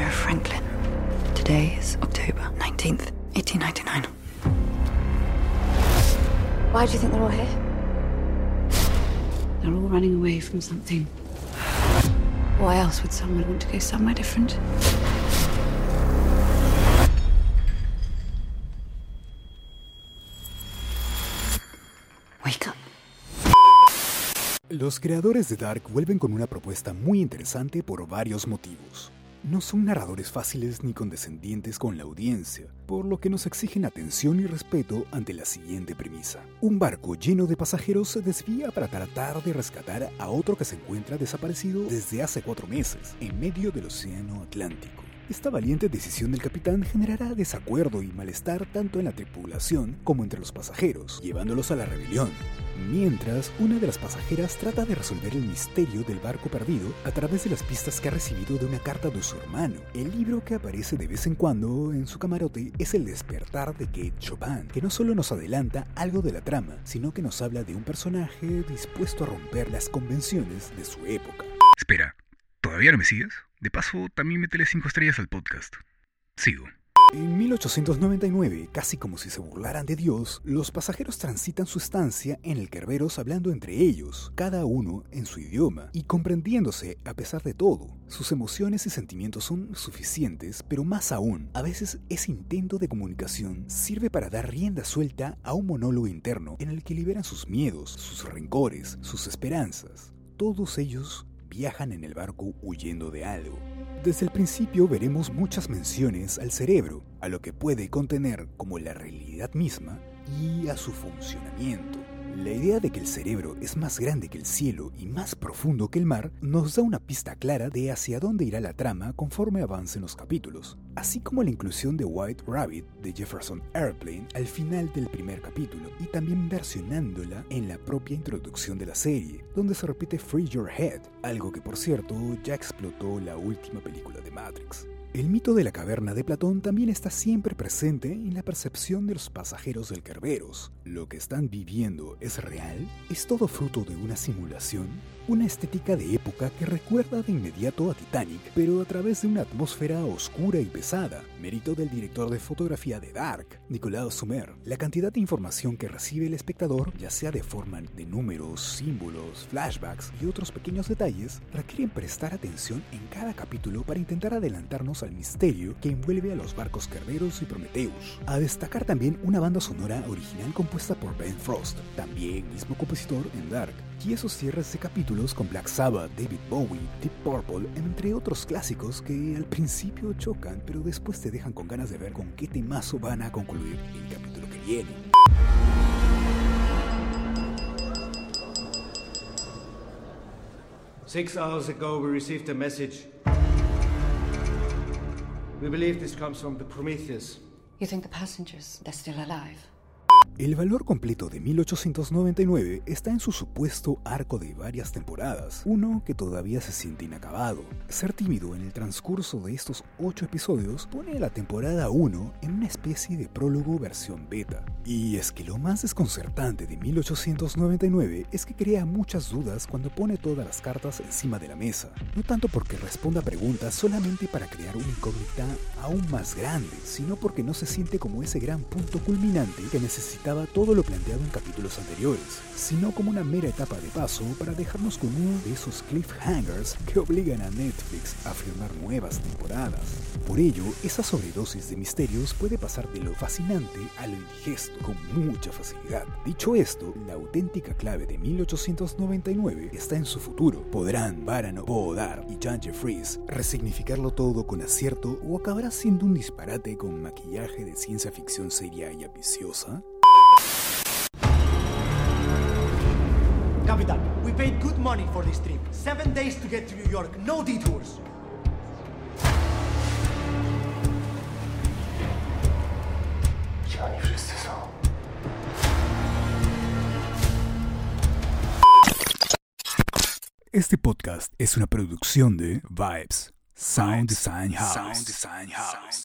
Franklin. Today is October 19th, 1899. Why do you think they're all here? They're all running away from something. Why else would someone want to go somewhere different? Wake up. Los creadores de Dark vuelven con una propuesta muy interesante por varios motivos. No son narradores fáciles ni condescendientes con la audiencia, por lo que nos exigen atención y respeto ante la siguiente premisa. Un barco lleno de pasajeros se desvía para tratar de rescatar a otro que se encuentra desaparecido desde hace cuatro meses, en medio del Océano Atlántico. Esta valiente decisión del capitán generará desacuerdo y malestar tanto en la tripulación como entre los pasajeros, llevándolos a la rebelión. Mientras, una de las pasajeras trata de resolver el misterio del barco perdido a través de las pistas que ha recibido de una carta de su hermano. El libro que aparece de vez en cuando en su camarote es El despertar de Kate Chopin, que no solo nos adelanta algo de la trama, sino que nos habla de un personaje dispuesto a romper las convenciones de su época. Espera, ¿todavía no me sigues? De paso, también métele 5 estrellas al podcast. Sigo. En 1899, casi como si se burlaran de Dios, los pasajeros transitan su estancia en el Kerberos hablando entre ellos, cada uno en su idioma, y comprendiéndose a pesar de todo. Sus emociones y sentimientos son suficientes, pero más aún, a veces ese intento de comunicación sirve para dar rienda suelta a un monólogo interno en el que liberan sus miedos, sus rencores, sus esperanzas. Todos ellos viajan en el barco huyendo de algo. Desde el principio veremos muchas menciones al cerebro, a lo que puede contener como la realidad misma y a su funcionamiento. La idea de que el cerebro es más grande que el cielo y más profundo que el mar nos da una pista clara de hacia dónde irá la trama conforme avancen los capítulos, así como la inclusión de White Rabbit de Jefferson Airplane al final del primer capítulo y también versionándola en la propia introducción de la serie, donde se repite Free Your Head, algo que por cierto ya explotó la última película de Matrix. El mito de la caverna de Platón también está siempre presente en la percepción de los pasajeros del Kerberos. ¿Lo que están viviendo es real? ¿Es todo fruto de una simulación? Una estética de época que recuerda de inmediato a Titanic, pero a través de una atmósfera oscura y pesada. Mérito del director de fotografía de Dark, Nicolas Sumer. La cantidad de información que recibe el espectador, ya sea de forma de números, símbolos, flashbacks y otros pequeños detalles, requieren prestar atención en cada capítulo para intentar adelantarnos al misterio que envuelve a los barcos Kerberos y Prometheus. A destacar también una banda sonora original compuesta por Ben Frost, también mismo compositor en Dark, y esos cierres de capítulos con Black Sabbath, David Bowie, Deep Purple, entre otros clásicos que al principio chocan, pero después te dejan con ganas de ver con qué temazo van a concluir el capítulo que viene. Six hours ago, we received a message. We believe this comes from the Prometheus. You think the passengers, they're still alive? El valor completo de 1899 está en su supuesto arco de varias temporadas, uno que todavía se siente inacabado. Ser tímido en el transcurso de estos 8 episodios pone a la temporada 1 en una especie de prólogo versión beta. Y es que lo más desconcertante de 1899 es que crea muchas dudas cuando pone todas las cartas encima de la mesa, no tanto porque responda preguntas solamente para crear una incógnita aún más grande, sino porque no se siente como ese gran punto culminante que necesita todo lo planteado en capítulos anteriores, sino como una mera etapa de paso para dejarnos con uno de esos cliffhangers que obligan a Netflix a firmar nuevas temporadas. Por ello, esa sobredosis de misterios puede pasar de lo fascinante a lo indigesto con mucha facilidad. Dicho esto, la auténtica clave de 1899 está en su futuro. ¿Podrán Baran Bodar y Jan Jeffries resignificarlo todo con acierto o acabará siendo un disparate con maquillaje de ciencia ficción seria y ambiciosa? Capitan, we paid good money for this trip. Seven days to get to New York, no detours. Gdzie oni wszyscy są? Este podcast es una producción de Vibes, Sound Design House.